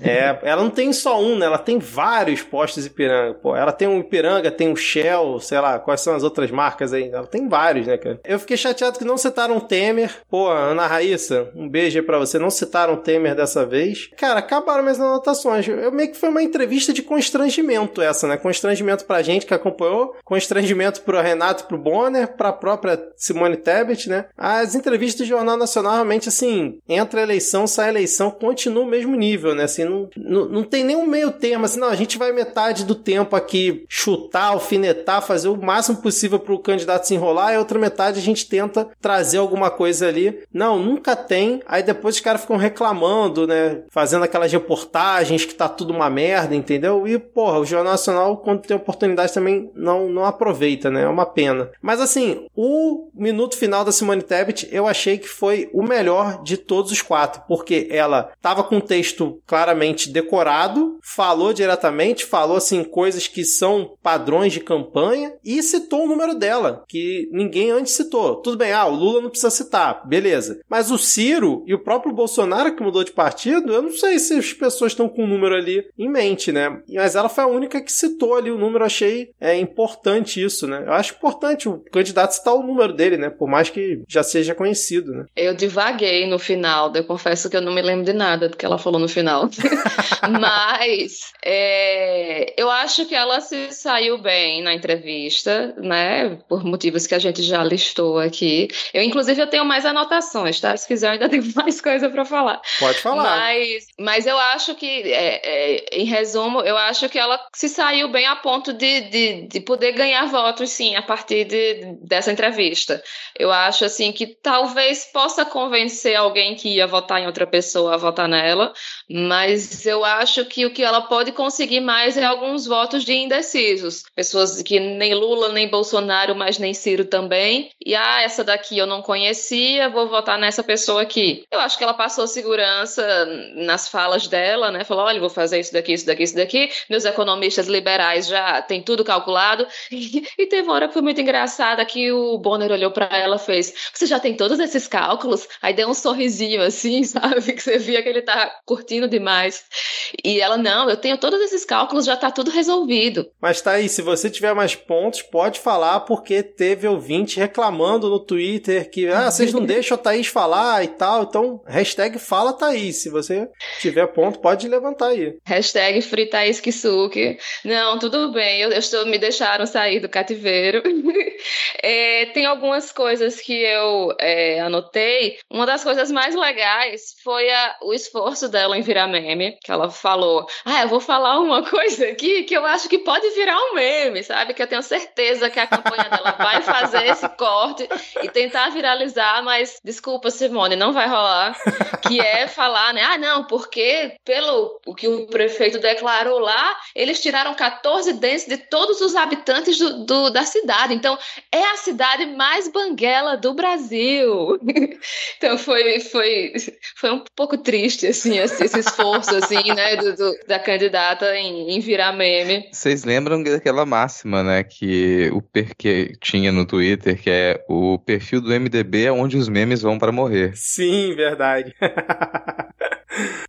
é, ela não tem só um, né? Ela tem vários postos Ipiranga. Pô, ela tem um Ipiranga, tem um Shell, sei lá, quais são as outras marcas aí? Ela tem vários, né, cara? Eu fiquei chateado que não citaram Temer. Pô, Ana Raíssa, um beijo aí pra você. Não citaram Temer dessa vez. Cara, acabaram minhas anotações. Eu meio que foi uma entrevista de constrangimento essa, né? Constrangimento pra gente que acompanhou, constrangimento pro Renato, pro Bonner, pra própria Simone Tebet, né? As entrevistas do Jornal Nacional realmente, assim, entra eleição, sai eleição, continua o mesmo nível, né? Assim, não, não, não tem nenhum meio termo, assim, não, a gente vai metade do tempo aqui chutar, alfinetar, fazer o máximo possível pro candidato se enrolar, e a outra metade a gente tenta trazer alguma coisa ali. Não, nunca tem. Aí depois os caras ficam reclamando, né? Fazendo aquelas reportagens que tá tudo uma merda, entendeu? E, porra, o Jornal Nacional, quando tem oportunidade, também não, não aproveita, né? É uma pena. Mas assim, o minuto final da Simone Tebet, eu achei que foi o melhor de todos os quatro, porque ela tava com o texto claramente decorado, falou diretamente, falou assim coisas que são padrões de campanha e citou o número dela, que ninguém antes citou. Tudo bem, ah, o Lula não precisa citar, beleza. Mas o Ciro e o próprio Bolsonaro que mudou de partido, eu não sei se as pessoas estão com o número ali em mente, né? Mas ela foi a única que citou ali o número, achei é, importante isso, né? Eu acho importante o candidato citar o número dele, né? Por mais que já seja conhecido, né? Eu divaguei no final, eu confesso que eu não me lembro de nada do que ela falou no final. Mas é, eu acho que ela se saiu bem na entrevista, né? Por motivos que a gente já listou aqui. Eu, inclusive, eu tenho mais anotações, tá? Se quiser, eu ainda tenho mais coisa para falar. Pode falar. Mas, mas eu acho que, é, é, em resumo, eu acho que ela se saiu bem a ponto de, de, de poder ganhar votos, sim, a partir de, dessa entrevista. Eu acho, assim, que talvez possa convencer alguém que ia votar em outra pessoa a votar nela, mas eu acho que o que ela pode conseguir mais é alguns votos de indecisos. Pessoas que nem Lula, nem Bolsonaro, mas nem Ciro também. E, ah, essa daqui eu não conhecia, vou votar nessa pessoa aqui. Eu acho que ela passou segurança nas falas dela, né? Falou: olha, vou fazer isso daqui, isso daqui, isso daqui. Meus economistas liberais já têm tudo calculado. E, teve uma hora que foi muito engraçada que o Bonner olhou para ela e fez: Você já tem todos esses cálculos? Aí deu um sorrisinho assim, sabe? Que você via que ele tá curtindo demais. E ela: Não, eu tenho todos esses cálculos, já tá tudo resolvido. Mas tá aí, se você tiver mais pontos, pode falar, porque teve ouvinte reclamando no Twitter que, ah, vocês não deixam a Thaís falar e tal. Então, hashtag fala Thaís. Se você tiver ponto, pode levantar aí. Hashtag Kisuke. Não, tudo bem, eu, eu estou, me deixaram sair do cativeiro. é, tem algumas coisas que eu é, anotei. Uma das coisas mais legais foi a, o esforço dela em virar meme, que ela falou, ah, eu vou falar uma coisa aqui que eu acho que pode virar um meme, sabe? Que eu tenho certeza que a campanha dela vai fazer esse corte e tentar viralizar, mas desculpa, Simone, não vai rolar. Que é falar, né? Ah, não, porque pelo o que o prefeito declarou lá, eles tiraram 14 dentes de todos os habitantes do, do da cidade. Então, é a cidade mais banguela do Brasil. então, foi, foi, foi um pouco triste, assim, esse, esse esforço, assim, né, do, do, da candidata em, em virar meme. Vocês lembram daquela máxima, né, que o que tinha no Twitter, que é o perfil do MDB é onde os memes vão para morrer. Sim, verdade.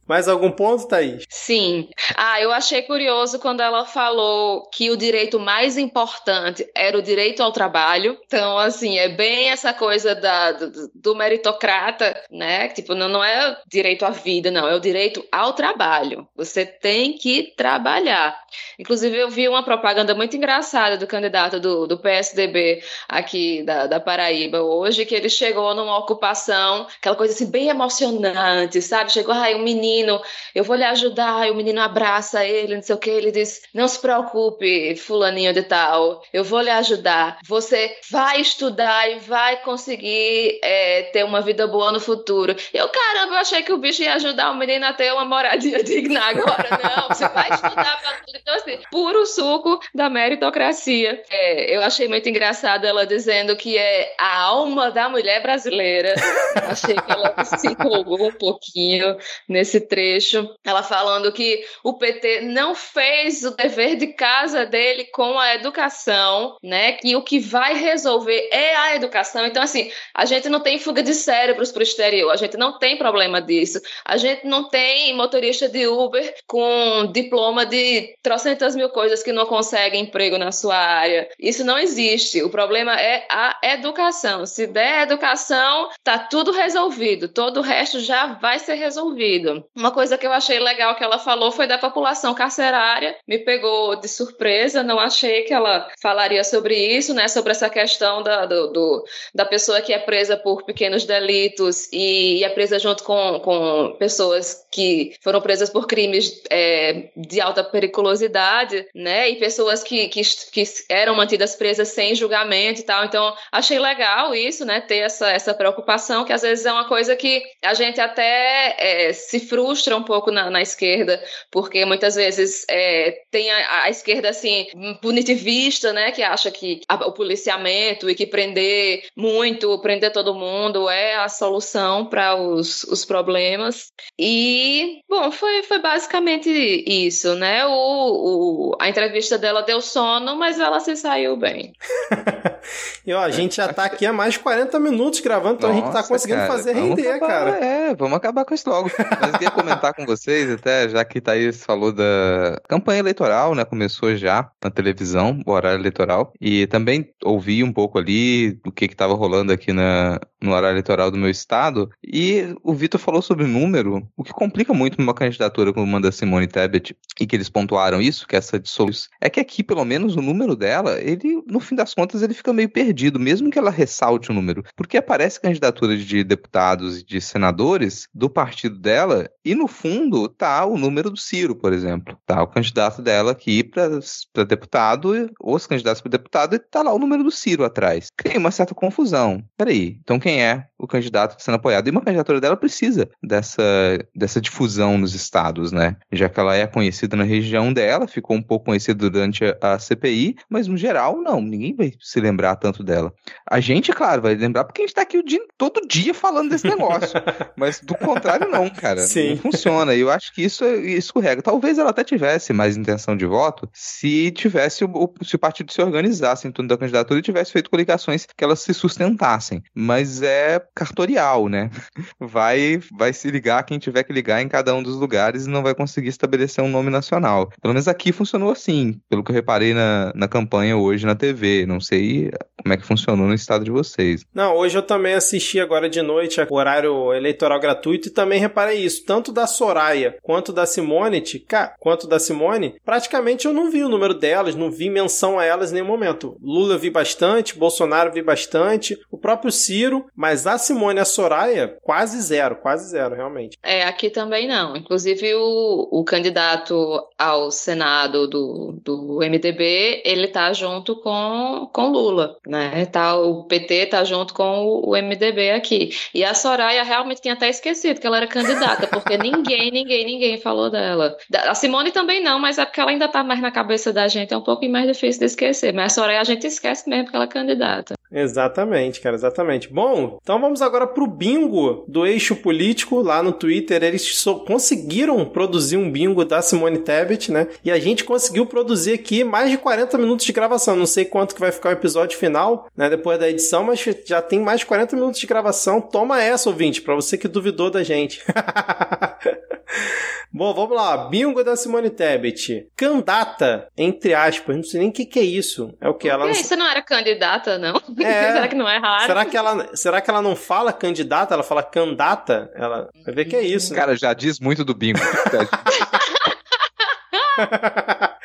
Mais algum ponto, Thaís? Sim. Ah, eu achei curioso quando ela falou que o direito mais importante era o direito ao trabalho. Então, assim, é bem essa coisa da, do, do meritocrata, né? Tipo, não, não é direito à vida, não, é o direito ao trabalho. Você tem que trabalhar. Inclusive, eu vi uma propaganda muito engraçada do candidato do, do PSDB aqui da, da Paraíba hoje, que ele chegou numa ocupação, aquela coisa assim, bem emocionante, sabe? Chegou aí um menino, eu vou lhe ajudar, o menino abraça ele, não sei o que, ele diz, não se preocupe, fulaninho de tal, eu vou lhe ajudar, você vai estudar e vai conseguir é, ter uma vida boa no futuro. Eu, caramba, eu achei que o bicho ia ajudar o menino a ter uma moradia digna agora, não, você vai estudar pra tudo. Então, assim, puro suco da meritocracia. É, eu achei muito engraçado ela dizendo que é a alma da mulher brasileira. achei que ela se empolgou um pouquinho nesse trecho, ela falando que o PT não fez o dever de casa dele com a educação, né? Que o que vai resolver é a educação. Então, assim, a gente não tem fuga de cérebros para o exterior, a gente não tem problema disso. A gente não tem motorista de Uber com diploma de trocentas mil coisas que não conseguem emprego na sua área. Isso não existe. O problema é a educação. Se der educação, tá tudo resolvido. Todo o resto já vai ser resolvido. Uma coisa que eu achei legal que ela falou foi da população carcerária. Me pegou de surpresa. Não achei que ela falaria sobre isso, né? Sobre essa questão da, do, do da pessoa que é presa por pequenos delitos e, e é presa junto com, com pessoas que foram presas por crimes é, de alta periculosidade, né? E pessoas que, que, que eram mantidas presas sem julgamento e tal. Então, achei legal isso, né? Ter essa, essa preocupação, que às vezes é uma coisa que a gente até é, se frustra um pouco na, na, esquerda, porque muitas vezes é, tem a, a, esquerda, assim, punitivista, né? Que acha que a, o policiamento e que prender muito, prender todo mundo é a solução para os, os problemas. E, bom, foi, foi basicamente isso, né? O, o, a entrevista dela deu sono, mas ela se saiu bem. e ó, a gente já tá aqui há mais de 40 minutos gravando, então Nossa, a gente tá conseguindo cara, fazer render, acabar, cara. É, vamos acabar com isso logo. Mas eu queria comentar com vocês, até já que Thaís falou da campanha eleitoral, né? Começou já na televisão, o horário eleitoral. E também ouvi um pouco ali o que que tava rolando aqui na, no horário eleitoral do meu estado. E o Vitor falou sobre número, o que complica muito uma candidatura como uma da Simone Tebet, e que eles pontuaram isso, que essa dissolução, é que aqui, pelo menos, o número dela, ele, no fim das contas, ele fica meio perdido, mesmo que ela ressalte o número. Porque aparece candidatura de deputados e de senadores do partido dela, e no fundo tá o número do Ciro, por exemplo. Tá o candidato dela aqui para deputado, os candidatos para deputado, e tá lá o número do Ciro atrás. Cria uma certa confusão. Peraí, então quem é o candidato sendo apoiado? E uma candidatura dela precisa dessa, dessa difusão nos estados, né? Já que ela é conhecida na região dela, ficou um pouco conhecida durante a, CPI, mas no geral, não, ninguém vai se lembrar tanto dela. A gente, claro, vai lembrar porque a gente tá aqui o dia, todo dia falando desse negócio. mas do contrário, não, cara. Sim. Não funciona. E eu acho que isso, isso escorrega. Talvez ela até tivesse mais intenção de voto se tivesse o, se o partido se organizasse em torno da candidatura e tivesse feito coligações que elas se sustentassem. Mas é cartorial, né? Vai, vai se ligar quem tiver que ligar em cada um dos lugares e não vai conseguir estabelecer um nome nacional. Pelo menos aqui funcionou assim, pelo que eu reparei na, na campanha hoje na TV. Não sei como é que funcionou no estado de vocês. Não, hoje eu também assisti agora de noite o horário eleitoral gratuito e também reparei isso. Tanto da Soraya quanto da Simone, quanto da Simone, praticamente eu não vi o número delas, não vi menção a elas em nenhum momento. Lula vi bastante, Bolsonaro vi bastante, o próprio Ciro, mas a Simone e a Soraya, quase zero, quase zero, realmente. É, aqui também não. Inclusive o, o candidato ao Senado do, do MDB, ele tá junto com, com Lula, né? Tá, o PT tá junto com o, o MDB aqui. E a Soraya realmente tinha até esquecido que ela era candidata, porque ninguém, ninguém, ninguém falou dela. A Simone também não, mas é porque ela ainda tá mais na cabeça da gente, é um pouco mais difícil de esquecer. Mas a Soraya a gente esquece mesmo que ela é candidata. Exatamente, cara, exatamente. Bom, então vamos agora pro bingo do eixo político lá no Twitter. Eles conseguiram produzir um bingo da Simone Tebet, né? E a gente conseguiu produzir aqui mais de 40 minutos de gravação. Não sei quanto que vai ficar o episódio final, né? Depois da edição, mas já tem mais de 40 minutos de gravação. Toma essa, ouvinte, para você que duvidou da gente. Bom, vamos lá. Bingo da Simone Tebet. Candata, entre aspas. Não sei nem o que, que é isso. É o que ela. Não... Isso não era candidata, não? É... será que não é raro? Será que, ela, será que ela não fala candidata? Ela fala candata? Ela vai ver que é isso. Né? Cara, já diz muito do bingo.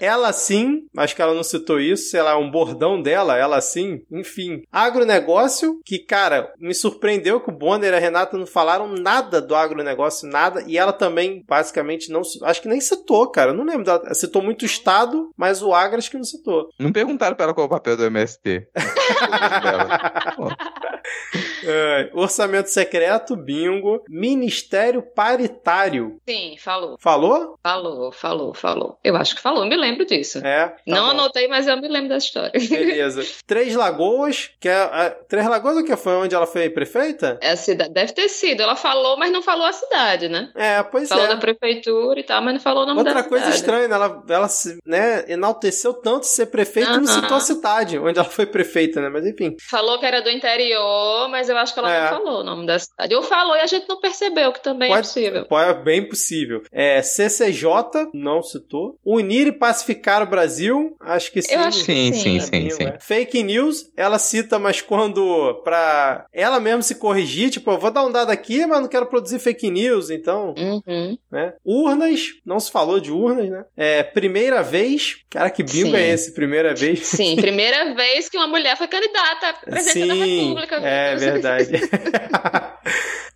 Ela sim, acho que ela não citou isso, sei lá, um bordão dela, ela sim, enfim. Agronegócio, que, cara, me surpreendeu que o Bonner e a Renata não falaram nada do agronegócio, nada, e ela também, basicamente, não. Acho que nem citou, cara, não lembro. Ela citou muito o Estado, mas o agro acho que não citou. Não perguntaram pra ela qual é o papel do MST. é, orçamento secreto, bingo. Ministério paritário. Sim, falou. Falou? Falou, falou, falou. Eu acho que falou, me lembro disso. É. Tá Não bom. anotei, mas eu me lembro da história. Beleza. Três Lagoas, que é. A, Três Lagoas o que foi onde ela foi prefeita? É a cidade. Deve ter sido. Ela falou, mas não falou a cidade, né? É, pois falou é. Falou da prefeitura e tal, mas não falou o nome Outra da cidade. Outra coisa estranha, né? ela, ela né, enalteceu tanto ser prefeita uh -huh. e não citou a cidade onde ela foi prefeita, né? Mas enfim. Falou que era do interior falou, mas eu acho que ela é. não falou o nome da cidade. Ou falou e a gente não percebeu, que também é pode, é possível. Pode, é bem possível. É, CCJ, não citou. Unir e pacificar o Brasil, acho que sim. Eu acho sim, que sim, sim, sim, sim. É. Fake news, ela cita, mas quando pra ela mesmo se corrigir, tipo, eu vou dar um dado aqui, mas não quero produzir fake news, então. Uhum. Né? Urnas, não se falou de urnas, né? É, primeira vez. Cara, que bingo sim. é esse? Primeira vez? Sim, primeira vez que uma mulher foi candidata a presidente sim, da República. É verdade.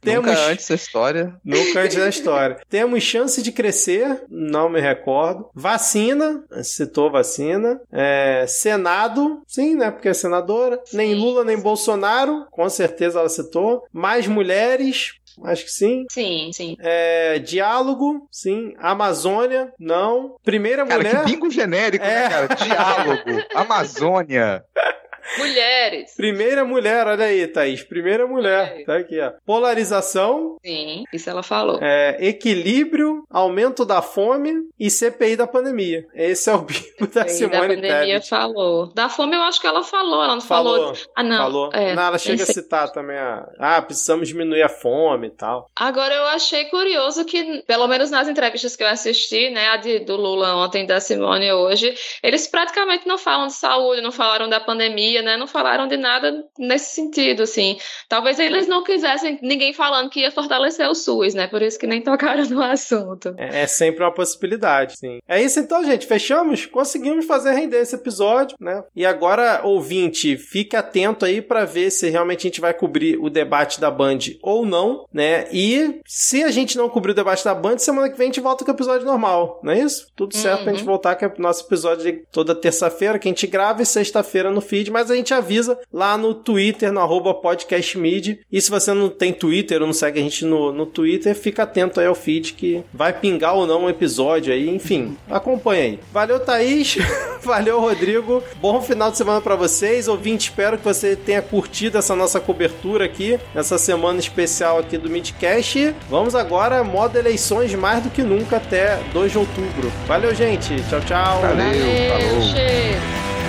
Temos... Nunca antes da história. Nunca antes da história. Temos chance de crescer, não me recordo. Vacina, citou vacina. É, Senado, sim, né? Porque é senadora. Sim. Nem Lula, nem Bolsonaro, com certeza ela citou. Mais mulheres, Acho que sim. Sim, sim. É, diálogo, sim. Amazônia, não. Primeira cara, mulher. Que bingo genérico, né, é. né, cara? Diálogo. Amazônia. Mulheres. Primeira mulher, olha aí, Thaís. Primeira mulher. Tá aqui, ó. Polarização. Sim, isso ela falou. É, equilíbrio, aumento da fome e CPI da pandemia. Esse é o bico da Simone da pandemia falou. Da fome eu acho que ela falou. Ela não falou. falou. Ah, não. Falou. É, não, ela chega a citar também a. Ah, precisamos diminuir a fome e tal. Agora eu achei curioso que, pelo menos nas entrevistas que eu assisti, né, a de, do Lula ontem, da Simone hoje, eles praticamente não falam de saúde, não falaram da pandemia né? Não falaram de nada nesse sentido, assim. Talvez eles não quisessem ninguém falando que ia fortalecer o SUS, né? Por isso que nem tocaram no assunto. É, é sempre uma possibilidade, sim. É isso então, gente. Fechamos? Conseguimos fazer render esse episódio, né? E agora, ouvinte, fique atento aí para ver se realmente a gente vai cobrir o debate da Band ou não, né? E se a gente não cobrir o debate da Band, semana que vem a gente volta com o episódio normal, não é isso? Tudo certo uhum. pra gente voltar com o nosso episódio de toda terça-feira, que a gente grava e sexta-feira no feed, mas a gente avisa lá no Twitter, no arroba podcastmid. E se você não tem Twitter ou não segue a gente no, no Twitter, fica atento aí ao feed que vai pingar ou não um episódio aí. Enfim, acompanha aí. Valeu, Thaís. Valeu, Rodrigo. Bom final de semana para vocês. Ouvinte, espero que você tenha curtido essa nossa cobertura aqui, nessa semana especial aqui do Midcast. Vamos agora, modo eleições mais do que nunca até 2 de outubro. Valeu, gente. Tchau, tchau. Valeu, Valeu falou.